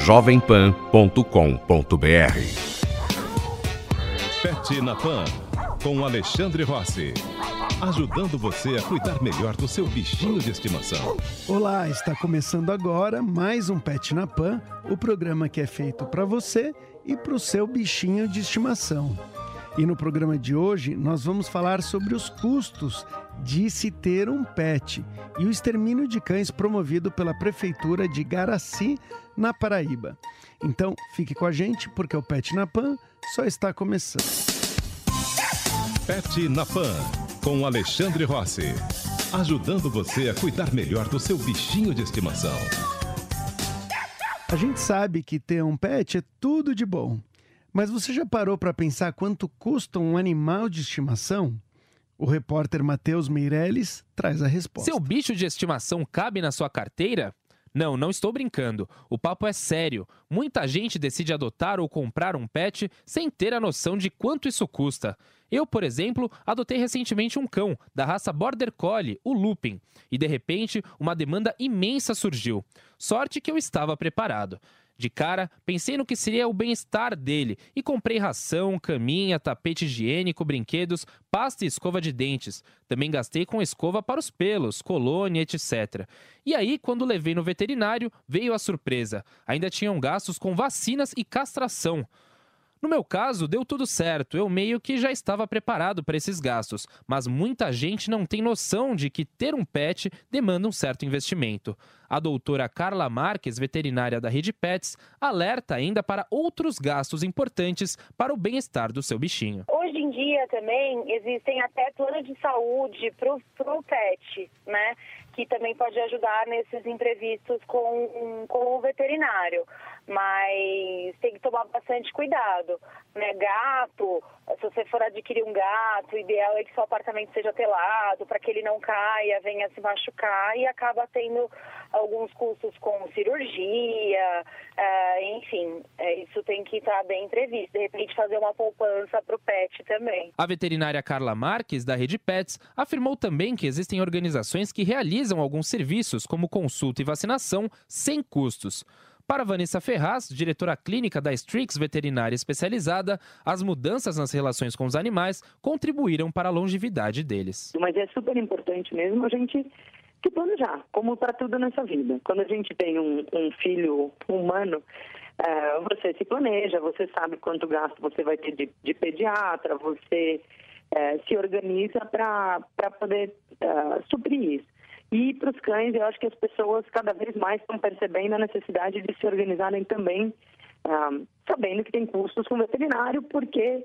jovempan.com.br. Pet na Pan, com Alexandre Rossi. Ajudando você a cuidar melhor do seu bichinho de estimação. Olá, está começando agora mais um Pet na Pan, o programa que é feito para você e para o seu bichinho de estimação. E no programa de hoje nós vamos falar sobre os custos de se ter um pet e o extermínio de cães promovido pela Prefeitura de Garaci, na Paraíba. Então fique com a gente porque o Pet na Pan só está começando. Pet na Pan, com Alexandre Rossi. Ajudando você a cuidar melhor do seu bichinho de estimação. A gente sabe que ter um pet é tudo de bom. Mas você já parou para pensar quanto custa um animal de estimação? O repórter Matheus Meirelles traz a resposta. Seu bicho de estimação cabe na sua carteira? Não, não estou brincando. O papo é sério. Muita gente decide adotar ou comprar um pet sem ter a noção de quanto isso custa. Eu, por exemplo, adotei recentemente um cão da raça Border Collie, o Lupin, e de repente uma demanda imensa surgiu. Sorte que eu estava preparado. De cara, pensei no que seria o bem-estar dele e comprei ração, caminha, tapete higiênico, brinquedos, pasta e escova de dentes. Também gastei com escova para os pelos, colônia, etc. E aí, quando levei no veterinário, veio a surpresa. Ainda tinham gastos com vacinas e castração. No meu caso, deu tudo certo, eu meio que já estava preparado para esses gastos, mas muita gente não tem noção de que ter um pet demanda um certo investimento. A doutora Carla Marques, veterinária da Rede Pets, alerta ainda para outros gastos importantes para o bem-estar do seu bichinho. Hoje em dia também existem até planos de saúde para o pet, né? Que também pode ajudar nesses imprevistos com, com o veterinário mas tem que tomar bastante cuidado. Né? Gato, se você for adquirir um gato, o ideal é que seu apartamento seja telado, para que ele não caia, venha se machucar e acaba tendo alguns custos com cirurgia, uh, enfim, é, isso tem que estar bem previsto. De repente, fazer uma poupança para o pet também. A veterinária Carla Marques, da Rede Pets, afirmou também que existem organizações que realizam alguns serviços, como consulta e vacinação, sem custos. Para Vanessa Ferraz, diretora clínica da Strix Veterinária Especializada, as mudanças nas relações com os animais contribuíram para a longevidade deles. Mas é super importante mesmo a gente se planejar, como para tudo nessa vida. Quando a gente tem um, um filho humano, é, você se planeja, você sabe quanto gasto você vai ter de, de pediatra, você é, se organiza para poder é, suprir isso. E para os cães, eu acho que as pessoas cada vez mais estão percebendo a necessidade de se organizarem também, ah, sabendo que tem custos com veterinário, porque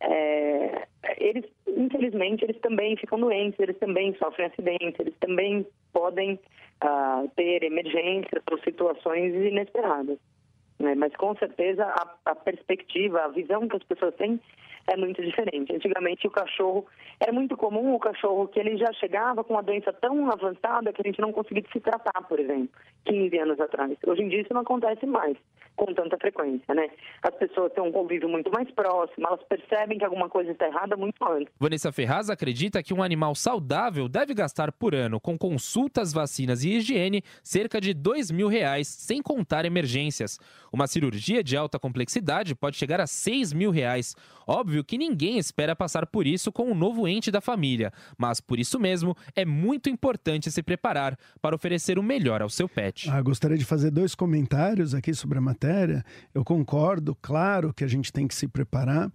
é, eles, infelizmente, eles também ficam doentes, eles também sofrem acidentes, eles também podem ah, ter emergências ou situações inesperadas. Né? Mas com certeza a, a perspectiva, a visão que as pessoas têm é muito diferente. Antigamente o cachorro era muito comum o cachorro que ele já chegava com uma doença tão avançada que a gente não conseguia se tratar, por exemplo, 15 anos atrás. Hoje em dia isso não acontece mais com tanta frequência, né? As pessoas têm um convívio muito mais próximo, elas percebem que alguma coisa está errada muito antes. Vanessa Ferraz acredita que um animal saudável deve gastar por ano com consultas, vacinas e higiene cerca de dois mil reais, sem contar emergências. Uma cirurgia de alta complexidade pode chegar a seis mil reais. Óbvio que ninguém espera passar por isso com um novo ente da família, mas por isso mesmo é muito importante se preparar para oferecer o melhor ao seu pet. Ah, gostaria de fazer dois comentários aqui sobre a matéria. Eu concordo, claro que a gente tem que se preparar.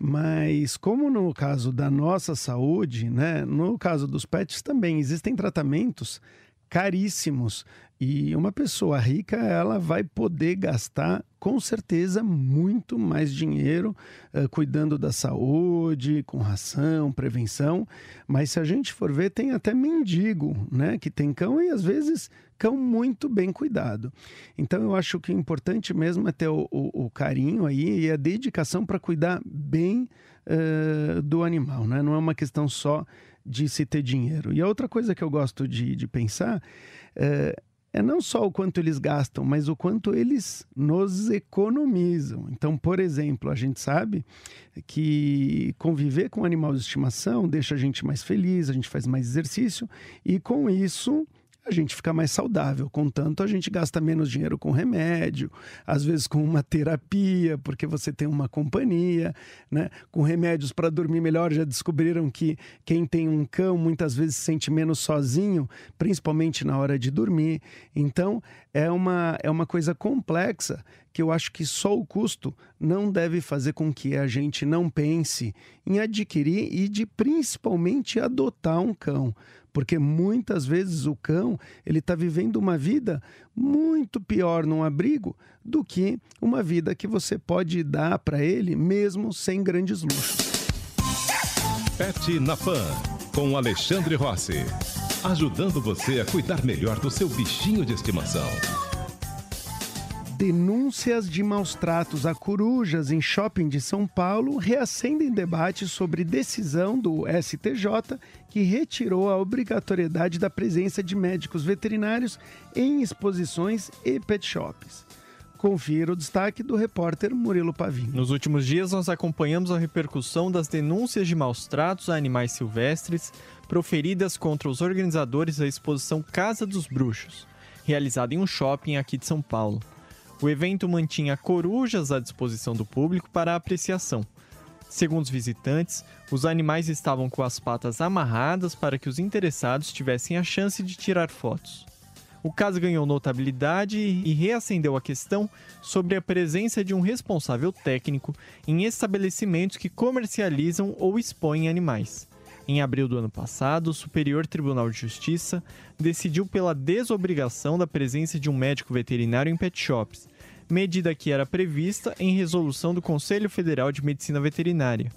Mas como no caso da nossa saúde, né, no caso dos pets também existem tratamentos caríssimos e uma pessoa rica, ela vai poder gastar com certeza muito mais dinheiro uh, cuidando da saúde, com ração, prevenção. Mas se a gente for ver, tem até mendigo, né? Que tem cão e às vezes cão muito bem cuidado. Então eu acho que o importante mesmo é ter o, o, o carinho aí e a dedicação para cuidar bem uh, do animal, né? Não é uma questão só de se ter dinheiro. E a outra coisa que eu gosto de, de pensar uh, é não só o quanto eles gastam, mas o quanto eles nos economizam. Então, por exemplo, a gente sabe que conviver com animal de estimação deixa a gente mais feliz, a gente faz mais exercício e com isso a gente fica mais saudável. Contanto, a gente gasta menos dinheiro com remédio, às vezes com uma terapia, porque você tem uma companhia, né? Com remédios para dormir melhor. Já descobriram que quem tem um cão muitas vezes se sente menos sozinho, principalmente na hora de dormir. Então, é uma, é uma coisa complexa que eu acho que só o custo não deve fazer com que a gente não pense em adquirir e de principalmente adotar um cão porque muitas vezes o cão ele está vivendo uma vida muito pior num abrigo do que uma vida que você pode dar para ele mesmo sem grandes luxos. Pet na Pan com Alexandre Rossi, ajudando você a cuidar melhor do seu bichinho de estimação. Denúncias de maus tratos a corujas em shopping de São Paulo reacendem debate sobre decisão do STJ que retirou a obrigatoriedade da presença de médicos veterinários em exposições e pet shops. Confira o destaque do repórter Murilo Pavinho. Nos últimos dias, nós acompanhamos a repercussão das denúncias de maus tratos a animais silvestres proferidas contra os organizadores da exposição Casa dos Bruxos, realizada em um shopping aqui de São Paulo. O evento mantinha corujas à disposição do público para apreciação. Segundo os visitantes, os animais estavam com as patas amarradas para que os interessados tivessem a chance de tirar fotos. O caso ganhou notabilidade e reacendeu a questão sobre a presença de um responsável técnico em estabelecimentos que comercializam ou expõem animais. Em abril do ano passado, o Superior Tribunal de Justiça decidiu pela desobrigação da presença de um médico veterinário em pet shops, medida que era prevista em resolução do Conselho Federal de Medicina Veterinária.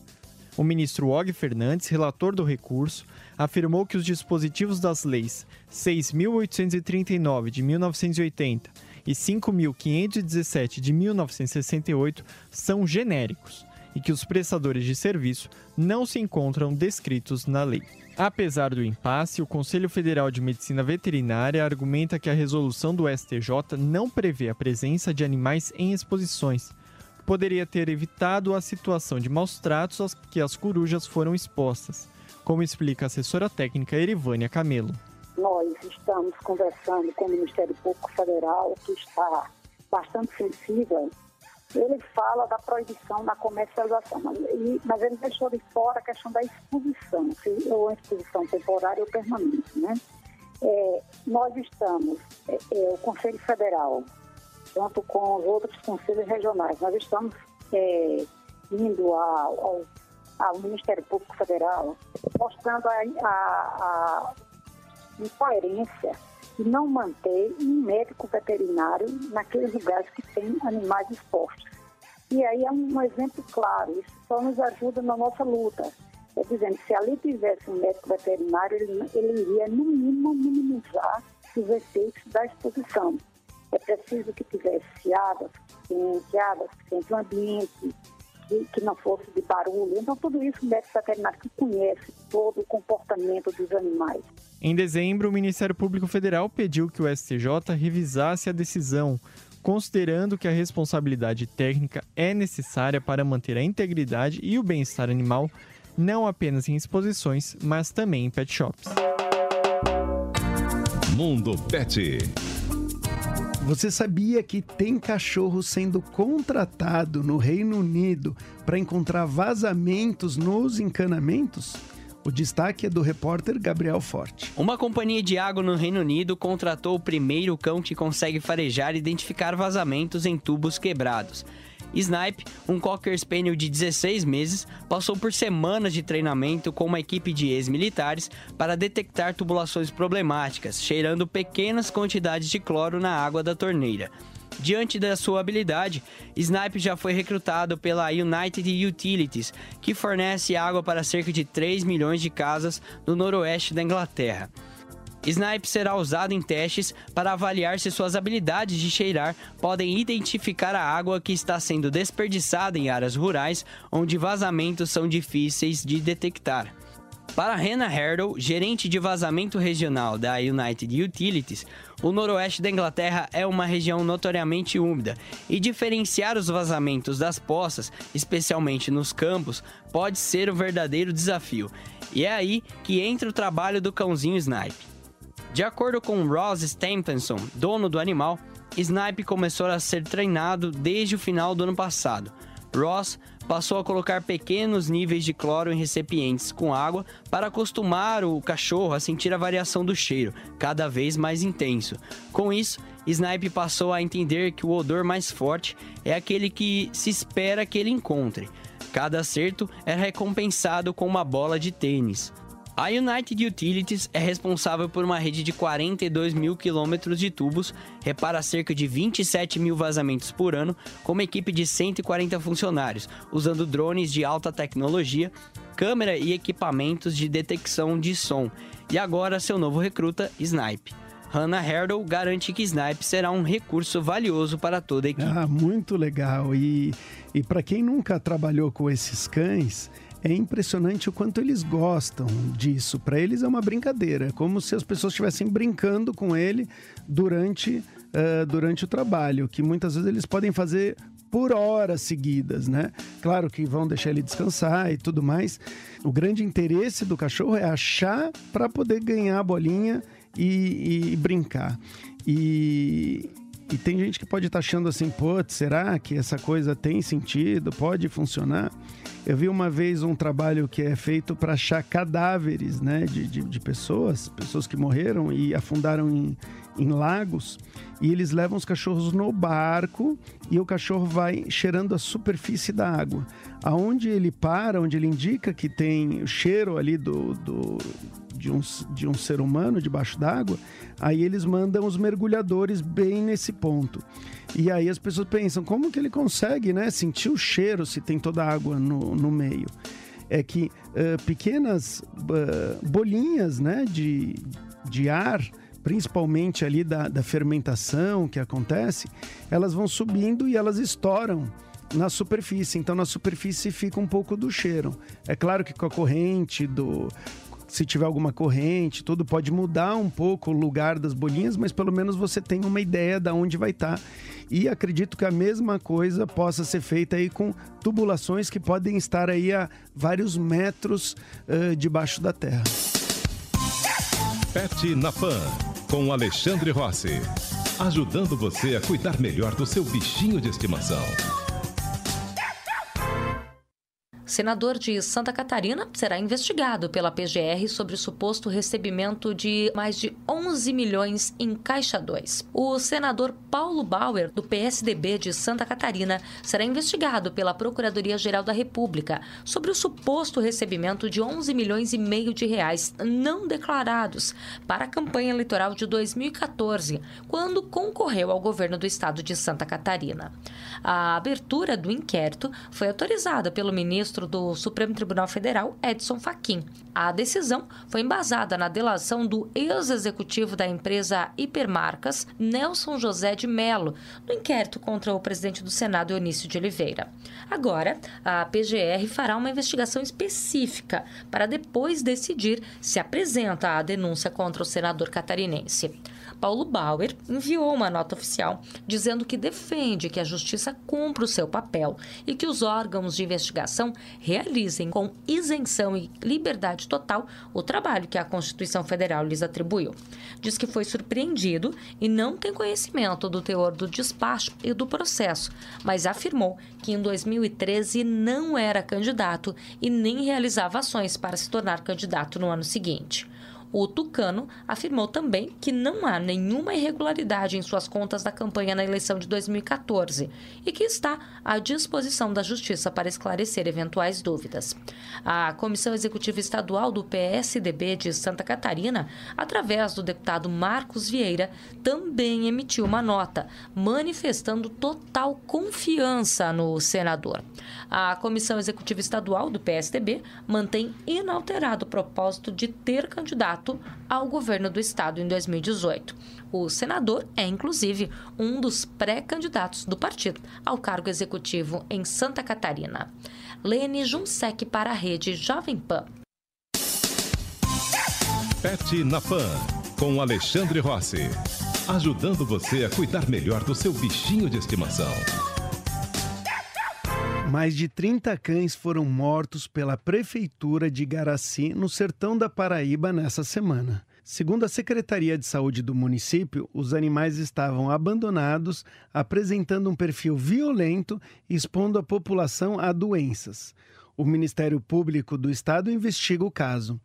O ministro Og Fernandes, relator do recurso, afirmou que os dispositivos das leis 6.839 de 1980 e 5.517 de 1968 são genéricos e que os prestadores de serviço não se encontram descritos na lei. Apesar do impasse, o Conselho Federal de Medicina Veterinária argumenta que a resolução do STJ não prevê a presença de animais em exposições. Poderia ter evitado a situação de maus tratos aos que as corujas foram expostas, como explica a assessora técnica Erivânia Camelo. Nós estamos conversando com o Ministério Público Federal, que está bastante sensível ele fala da proibição da comercialização, mas, mas ele deixou de fora a questão da exposição, se, ou exposição temporária ou permanente. Né? É, nós estamos, é, é, o Conselho Federal, junto com os outros conselhos regionais, nós estamos é, indo ao, ao, ao, Ministério Público Federal, mostrando a, a, a incoerência e não manter um médico veterinário naqueles lugares que tem animais expostos. E aí é um exemplo claro, isso só nos ajuda na nossa luta. É dizendo, se ali tivesse um médico veterinário, ele, ele iria, no mínimo, minimizar os efeitos da exposição. É preciso que tivesse água suficiente, água suficiente, um ambiente que, que, não fosse de barulho. Então, tudo isso o médico veterinário que conhece todo o comportamento dos animais. Em dezembro, o Ministério Público Federal pediu que o STJ revisasse a decisão, considerando que a responsabilidade técnica é necessária para manter a integridade e o bem-estar animal, não apenas em exposições, mas também em pet shops. Mundo Pet. Você sabia que tem cachorro sendo contratado no Reino Unido para encontrar vazamentos nos encanamentos? O destaque é do repórter Gabriel Forte. Uma companhia de água no Reino Unido contratou o primeiro cão que consegue farejar e identificar vazamentos em tubos quebrados. Snipe, um Cocker Spaniel de 16 meses, passou por semanas de treinamento com uma equipe de ex-militares para detectar tubulações problemáticas, cheirando pequenas quantidades de cloro na água da torneira. Diante da sua habilidade, Snipe já foi recrutado pela United Utilities, que fornece água para cerca de 3 milhões de casas no noroeste da Inglaterra. Snipe será usado em testes para avaliar se suas habilidades de cheirar podem identificar a água que está sendo desperdiçada em áreas rurais onde vazamentos são difíceis de detectar. Para Hannah Herdle, gerente de vazamento regional da United Utilities, o noroeste da Inglaterra é uma região notoriamente úmida e diferenciar os vazamentos das poças, especialmente nos campos, pode ser o um verdadeiro desafio. E é aí que entra o trabalho do cãozinho Snipe. De acordo com Ross Stephenson, dono do animal, Snipe começou a ser treinado desde o final do ano passado. Ross passou a colocar pequenos níveis de cloro em recipientes com água para acostumar o cachorro a sentir a variação do cheiro, cada vez mais intenso. Com isso, Snipe passou a entender que o odor mais forte é aquele que se espera que ele encontre. Cada acerto é recompensado com uma bola de tênis. A United Utilities é responsável por uma rede de 42 mil quilômetros de tubos, repara cerca de 27 mil vazamentos por ano, com uma equipe de 140 funcionários, usando drones de alta tecnologia, câmera e equipamentos de detecção de som. E agora seu novo recruta, Snipe. Hannah Herdle garante que Snipe será um recurso valioso para toda a equipe. Ah, muito legal. E, e para quem nunca trabalhou com esses cães, é impressionante o quanto eles gostam disso. Para eles é uma brincadeira, é como se as pessoas estivessem brincando com ele durante, uh, durante o trabalho, que muitas vezes eles podem fazer por horas seguidas, né? Claro que vão deixar ele descansar e tudo mais. O grande interesse do cachorro é achar para poder ganhar a bolinha e, e brincar. E, e tem gente que pode estar tá achando assim, pô, será que essa coisa tem sentido? Pode funcionar? Eu vi uma vez um trabalho que é feito para achar cadáveres né, de, de, de, pessoas, pessoas que morreram e afundaram em, em lagos, e eles levam os cachorros no barco e o cachorro vai cheirando a superfície da água. Aonde ele para, onde ele indica que tem o cheiro ali do, do de um, de um ser humano debaixo d'água, aí eles mandam os mergulhadores bem nesse ponto. E aí as pessoas pensam, como que ele consegue né, sentir o cheiro se tem toda a água no, no meio? É que uh, pequenas uh, bolinhas né, de, de ar principalmente ali da, da fermentação que acontece, elas vão subindo e elas estouram na superfície. Então, na superfície fica um pouco do cheiro. É claro que com a corrente do, se tiver alguma corrente, tudo pode mudar um pouco o lugar das bolinhas, mas pelo menos você tem uma ideia de onde vai estar. Tá. E acredito que a mesma coisa possa ser feita aí com tubulações que podem estar aí a vários metros uh, debaixo da terra. Pet na Pan, com Alexandre Rossi. Ajudando você a cuidar melhor do seu bichinho de estimação. Senador de Santa Catarina será investigado pela PGR sobre o suposto recebimento de mais de 11 milhões em Caixa 2. O senador Paulo Bauer, do PSDB de Santa Catarina, será investigado pela Procuradoria-Geral da República sobre o suposto recebimento de 11 milhões e meio de reais não declarados para a campanha eleitoral de 2014, quando concorreu ao governo do estado de Santa Catarina. A abertura do inquérito foi autorizada pelo ministro ministro do Supremo Tribunal Federal, Edson Fachin. A decisão foi embasada na delação do ex-executivo da empresa Hipermarcas, Nelson José de Mello, no inquérito contra o presidente do Senado, Eunício de Oliveira. Agora, a PGR fará uma investigação específica para depois decidir se apresenta a denúncia contra o senador catarinense. Paulo Bauer enviou uma nota oficial dizendo que defende que a justiça cumpra o seu papel e que os órgãos de investigação realizem com isenção e liberdade total o trabalho que a Constituição Federal lhes atribuiu. Diz que foi surpreendido e não tem conhecimento do teor do despacho e do processo, mas afirmou que em 2013 não era candidato e nem realizava ações para se tornar candidato no ano seguinte. O Tucano afirmou também que não há nenhuma irregularidade em suas contas da campanha na eleição de 2014 e que está à disposição da Justiça para esclarecer eventuais dúvidas. A Comissão Executiva Estadual do PSDB de Santa Catarina, através do deputado Marcos Vieira, também emitiu uma nota manifestando total confiança no senador. A Comissão Executiva Estadual do PSDB mantém inalterado o propósito de ter candidato ao governo do estado em 2018. O senador é, inclusive, um dos pré-candidatos do partido ao cargo executivo em Santa Catarina. Lene Junsec para a rede Jovem Pan. Pet na Pan, com Alexandre Rossi. Ajudando você a cuidar melhor do seu bichinho de estimação. Mais de 30 cães foram mortos pela Prefeitura de Garaci, no sertão da Paraíba, nessa semana. Segundo a Secretaria de Saúde do município, os animais estavam abandonados, apresentando um perfil violento, expondo a população a doenças. O Ministério Público do Estado investiga o caso.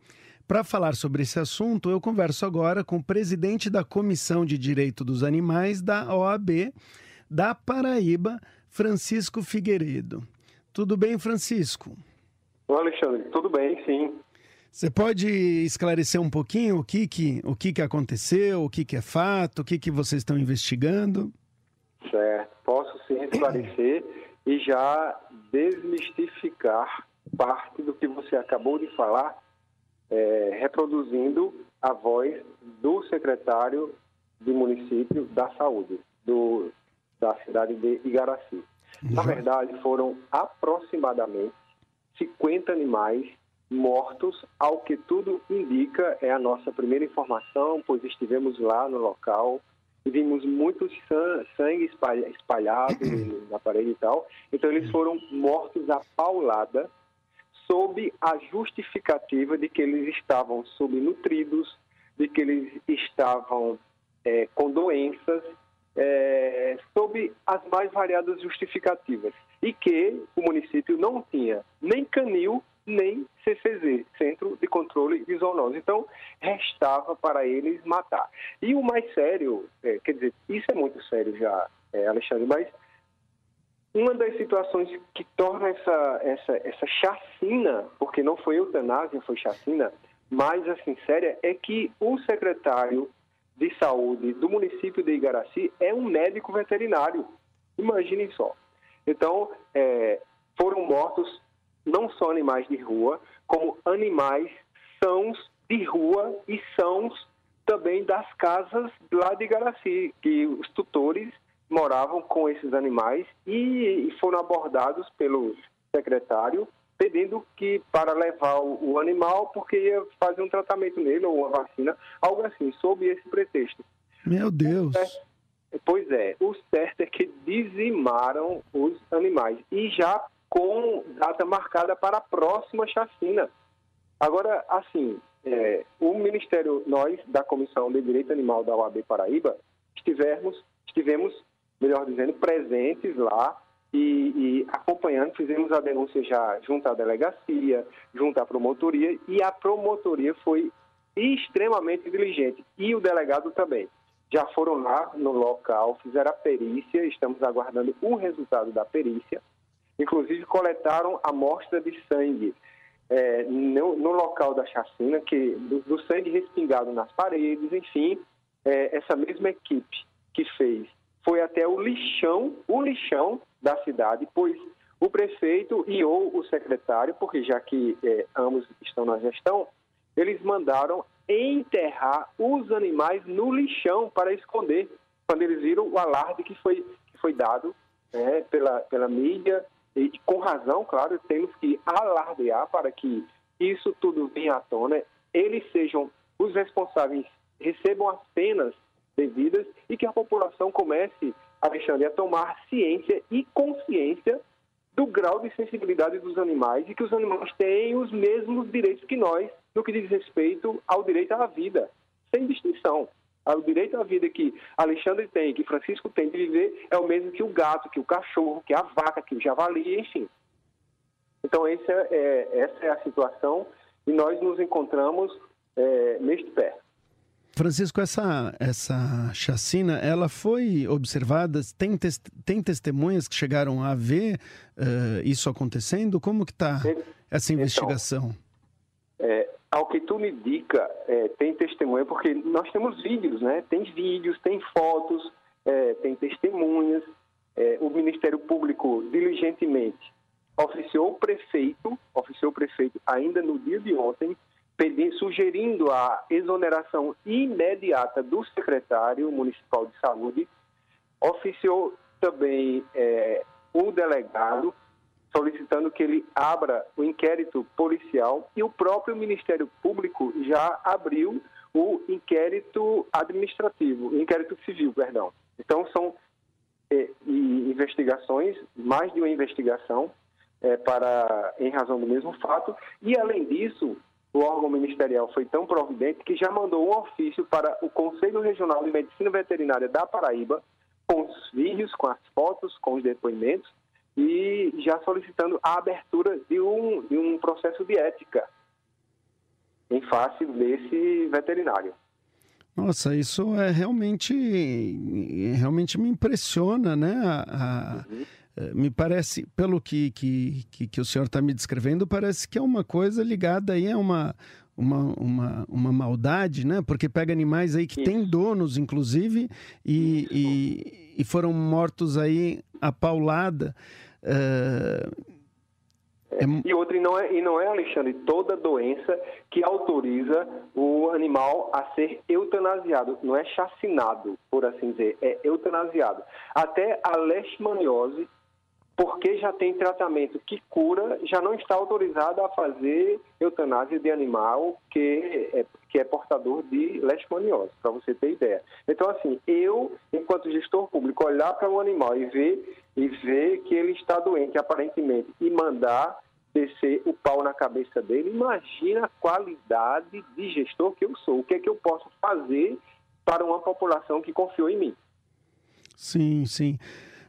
Para falar sobre esse assunto, eu converso agora com o presidente da Comissão de Direito dos Animais da OAB da Paraíba, Francisco Figueiredo. Tudo bem, Francisco? Oi, Alexandre, tudo bem, sim. Você pode esclarecer um pouquinho o que, que, o que, que aconteceu, o que, que é fato, o que, que vocês estão investigando? Certo, posso sim esclarecer e já desmistificar parte do que você acabou de falar, é, reproduzindo a voz do secretário do município da saúde, do, da cidade de Igaraci. Na verdade, foram aproximadamente 50 animais mortos, ao que tudo indica, é a nossa primeira informação, pois estivemos lá no local e vimos muito sangue espalhado na parede e tal. Então, eles foram mortos à paulada, sob a justificativa de que eles estavam subnutridos, de que eles estavam é, com doenças, é, sob as mais variadas justificativas. E que o município não tinha nem canil nem CCZ, Centro de Controle de Zoonose. Então, restava para eles matar. E o mais sério, é, quer dizer, isso é muito sério já, é, Alexandre, mas uma das situações que torna essa, essa, essa chacina, porque não foi eutanásia, foi chacina, mais assim séria, é que o secretário de saúde do município de Igaraci é um médico veterinário. Imaginem só. Então, é, foram mortos não só animais de rua, como animais sãos de rua e sãos também das casas lá de Garaci, que os tutores moravam com esses animais e foram abordados pelo secretário pedindo que para levar o, animal porque ia fazer um tratamento nele ou uma vacina, algo assim, sob esse pretexto. Meu Deus. É, pois é, o certo é que dizimaram os animais e já com data marcada para a próxima chacina. Agora, assim, é, o Ministério, nós, da Comissão de Direito Animal da OAB Paraíba, estivemos, estivemos, melhor dizendo, presentes lá e, e, acompanhando, fizemos a denúncia já junto à delegacia, junto à promotoria, e a promotoria foi extremamente diligente, e o delegado também. Já foram lá no local, fizeram a perícia, estamos aguardando o resultado da perícia, Inclusive, coletaram amostra de sangue é, no, no, local da chacina, que, do, do, sangue respingado nas paredes, enfim, é, essa mesma equipe que fez foi até o lixão, o lixão da cidade, pois o prefeito e ou o secretário, porque já que é, ambos estão na gestão, eles mandaram enterrar os animais no lixão para esconder, quando eles viram o alarde que foi, que foi dado né, pela, pela mídia e com razão, claro, temos que alardear para que isso tudo venha à tona, eles sejam os responsáveis, recebam as penas devidas e que a população comece, Alexandre, a tomar ciência e consciência do grau de sensibilidade dos animais e que os animais têm os mesmos direitos que nós no que diz respeito ao direito à vida, sem distinção. O direito à vida que Alexandre tem, que Francisco tem de viver, é o mesmo que o gato, que o cachorro, que a vaca, que o javali, enfim. Então, é, é, essa é a situação e nós nos encontramos é, neste pé. Francisco, essa, essa chacina, ela foi observada? Tem, tem testemunhas que chegaram a ver uh, isso acontecendo? Como que está essa então, investigação? Então, é, ao que tudo indica, é, tem testemunha, porque nós temos vídeos, né? Tem vídeos, tem fotos, é, tem testemunhas. É, o Ministério Público diligentemente oficiou o prefeito, oficiou o prefeito ainda no dia de ontem, sugerindo a exoneração imediata do secretário municipal de saúde, oficiou também é, o delegado solicitando que ele abra o inquérito policial e o próprio Ministério Público já abriu o inquérito administrativo, o inquérito civil, perdão. Então são é, investigações, mais de uma investigação é, para em razão do mesmo fato e além disso o órgão ministerial foi tão providente que já mandou um ofício para o Conselho Regional de Medicina Veterinária da Paraíba, com os vídeos, com as fotos, com os depoimentos, e já solicitando a abertura de um, de um processo de ética em face desse veterinário. Nossa, isso é realmente, realmente me impressiona, né? A, a, uhum. Eh, me parece, pelo que, que, que, que o senhor está me descrevendo, parece que é uma coisa ligada aí a uma, uma, uma, uma maldade, né? Porque pega animais aí que têm donos, inclusive, e, e, e, foram mortos aí a paulada. Uh, é, e outra, e não, é, e não é, Alexandre, toda doença que autoriza o animal a ser eutanasiado. Não é chacinado, por assim dizer, é eutanasiado. Até a leishmaniose, porque já tem tratamento que cura, já não está autorizada a fazer eutanásia de animal que é, que é portador de leishmaniose, para você ter ideia. Então, assim, eu, enquanto gestor público, olhar para um animal e ver, e ver que ele está doente, aparentemente, e mandar descer o pau na cabeça dele, imagina a qualidade de gestor que eu sou. O que é que eu posso fazer para uma população que confiou em mim? Sim, sim.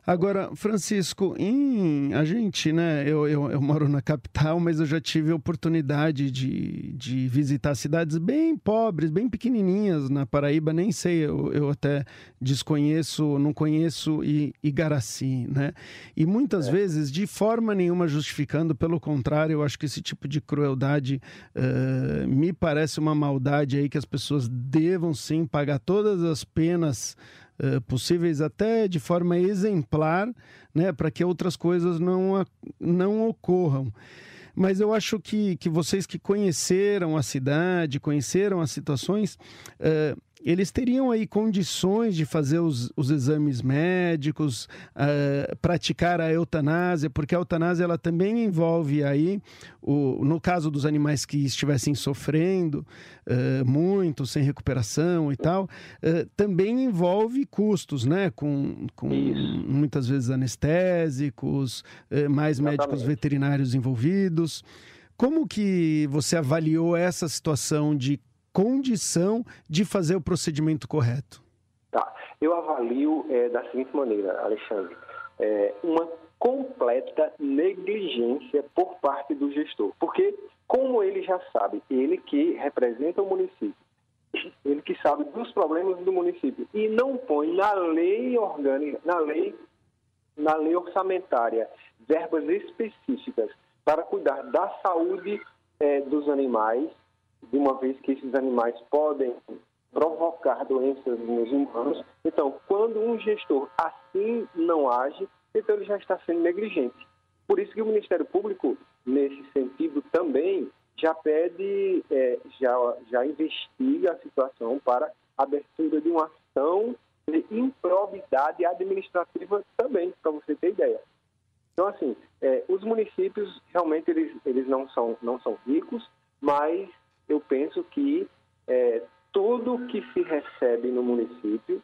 Agora, Francisco, em, a gente, né? Eu, eu, eu, moro na capital, mas eu já tive oportunidade de, de visitar cidades bem pobres, bem pequenininhas na Paraíba. Nem sei, eu, eu até desconheço, não conheço Igaraci, né? E muitas é. vezes, de forma nenhuma justificando, pelo contrário, eu acho que esse tipo de crueldade uh, me parece uma maldade aí que as pessoas devam sim pagar todas as penas uh, possíveis até de forma exemplar, né, para que outras coisas não, não ocorram. Mas eu acho que, que vocês que conheceram a cidade, conheceram as situações, uh, eles teriam aí condições de fazer os, os exames médicos, uh, praticar a eutanásia, porque a eutanásia ela também envolve aí, o, no caso dos animais que estivessem sofrendo uh, muito, sem recuperação e tal, uh, também envolve custos, né? Com, com muitas vezes anestésicos, mais Exatamente. médicos veterinários envolvidos. Como que você avaliou essa situação de condição de fazer o procedimento correto? Tá. Eu avalio é, da seguinte maneira, Alexandre. É, uma completa negligência por parte do gestor. Porque, como ele já sabe, ele que representa o município, ele que sabe dos problemas do município e não põe na lei orgânica, na lei, na lei orçamentária, verbas específicas para cuidar da saúde é, dos animais de uma vez que esses animais podem provocar doenças nos humanos. Então, quando um gestor assim não age, então ele já está sendo negligente. Por isso que o Ministério Público, nesse sentido também, já pede, é, já, já investiga a situação para abertura de uma ação de improbidade administrativa também, para você ter ideia. Então, assim, é, os municípios realmente eles, eles não, são, não são ricos, mas eu penso que é, tudo que se recebe no município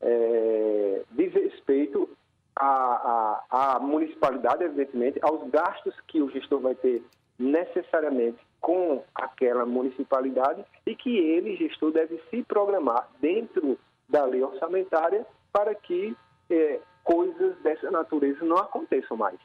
é, diz respeito à, à, à municipalidade, evidentemente, aos gastos que o gestor vai ter necessariamente com aquela municipalidade e que ele, gestor, deve se programar dentro da lei orçamentária para que é, coisas dessa natureza não aconteçam mais.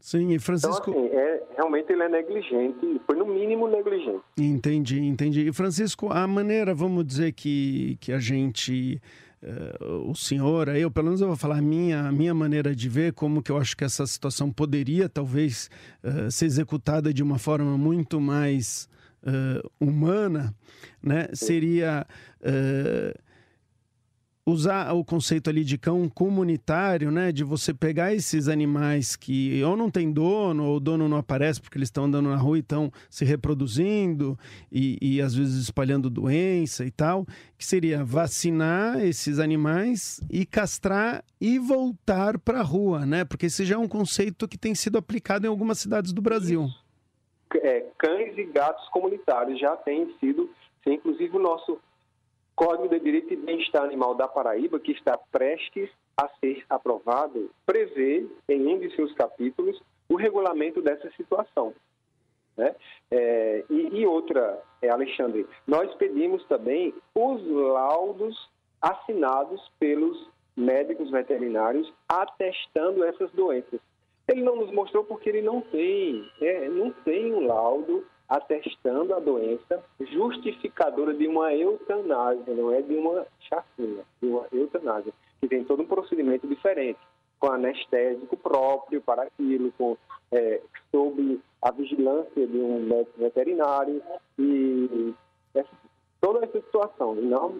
Sim, e Francisco. Então, assim, é, realmente ele é negligente, foi no mínimo negligente. Entendi, entendi. E Francisco, a maneira, vamos dizer, que, que a gente. Uh, o senhor, eu pelo menos eu vou falar a minha, a minha maneira de ver, como que eu acho que essa situação poderia talvez uh, ser executada de uma forma muito mais uh, humana, né? Seria usar o conceito ali de cão comunitário, né? De você pegar esses animais que ou não tem dono, ou o dono não aparece porque eles estão andando na rua e estão se reproduzindo e, e às vezes espalhando doença e tal, que seria vacinar esses animais e castrar e voltar para a rua, né? Porque esse já é um conceito que tem sido aplicado em algumas cidades do Brasil. É, cães e gatos comunitários já têm sido, inclusive o nosso Código de Direito e Bem-Estar Animal da Paraíba, que está prestes a ser aprovado, prevê, em um de seus capítulos, o regulamento dessa situação. Né? É, e, e, outra, é, Alexandre, nós pedimos também os laudos assinados pelos médicos veterinários atestando essas doenças. Ele não nos mostrou porque ele não tem, é, não tem um laudo atestando a doença justificadora de uma eutanásia, não é de uma chacina, de uma eutanásia, que tem todo um procedimento diferente, com anestésico próprio para aquilo, com, é, sob a vigilância de um médico veterinário e essa, toda essa situação, não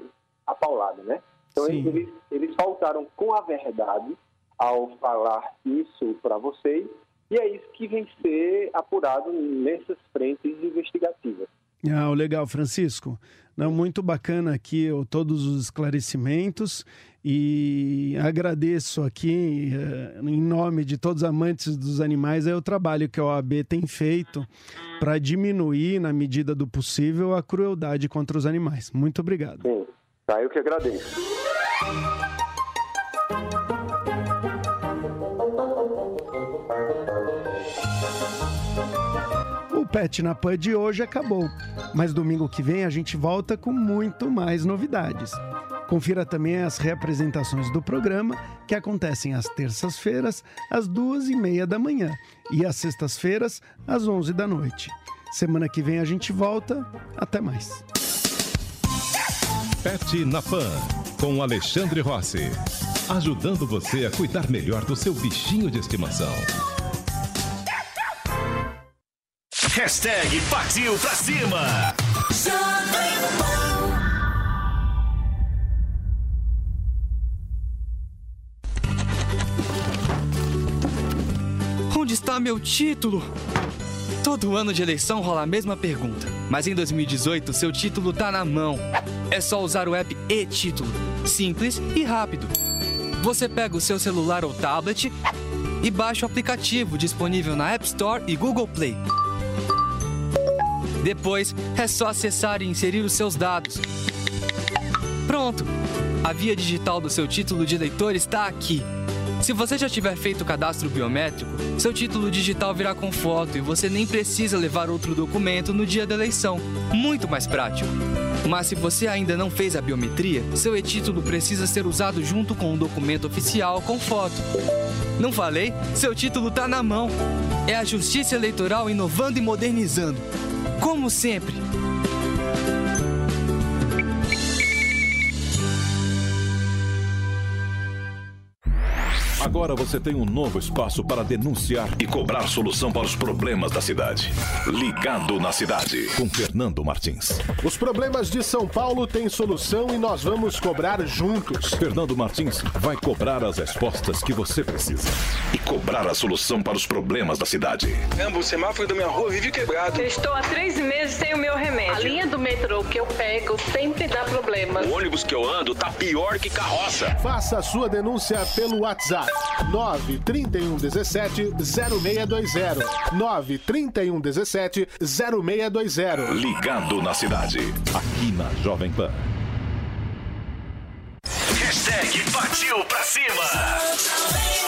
a paulada, né? Então eles, eles faltaram com a verdade ao falar isso para vocês e é isso que vem ser apurado nessas frentes investigativas. Ah, legal, Francisco. Não, muito bacana aqui todos os esclarecimentos e agradeço aqui, eh, em nome de todos os amantes dos animais, é o trabalho que a OAB tem feito para diminuir, na medida do possível, a crueldade contra os animais. Muito obrigado. Sim, tá, eu que agradeço. Pet na Pan de hoje acabou, mas domingo que vem a gente volta com muito mais novidades. Confira também as reapresentações do programa, que acontecem às terças-feiras, às duas e meia da manhã, e às sextas-feiras, às onze da noite. Semana que vem a gente volta. Até mais. Pet na Pan, com Alexandre Rossi. Ajudando você a cuidar melhor do seu bichinho de estimação. Hashtag partiu pra cima. Onde está meu título? Todo ano de eleição rola a mesma pergunta, mas em 2018 seu título tá na mão. É só usar o app e-título, simples e rápido. Você pega o seu celular ou tablet e baixa o aplicativo disponível na App Store e Google Play. Depois é só acessar e inserir os seus dados. Pronto! A via digital do seu título de eleitor está aqui. Se você já tiver feito o cadastro biométrico, seu título digital virá com foto e você nem precisa levar outro documento no dia da eleição. Muito mais prático. Mas se você ainda não fez a biometria, seu e-título precisa ser usado junto com um documento oficial com foto. Não falei? Seu título está na mão. É a Justiça Eleitoral inovando e modernizando como sempre. Agora você tem um novo espaço para denunciar e cobrar solução para os problemas da cidade. Ligado na cidade. Com Fernando Martins. Os problemas de São Paulo têm solução e nós vamos cobrar juntos. Fernando Martins vai cobrar as respostas que você precisa. E cobrar a solução para os problemas da cidade. Caramba, o semáforo da minha rua vive quebrado. Eu estou há três meses sem o meu remédio. A linha do metrô que eu pego sempre dá problema. O ônibus que eu ando tá pior que carroça. Faça a sua denúncia pelo WhatsApp. 931 17 0620. 931 17 0620. Ligado na cidade. Aqui na Jovem Pan. Hashtag partiu pra cima.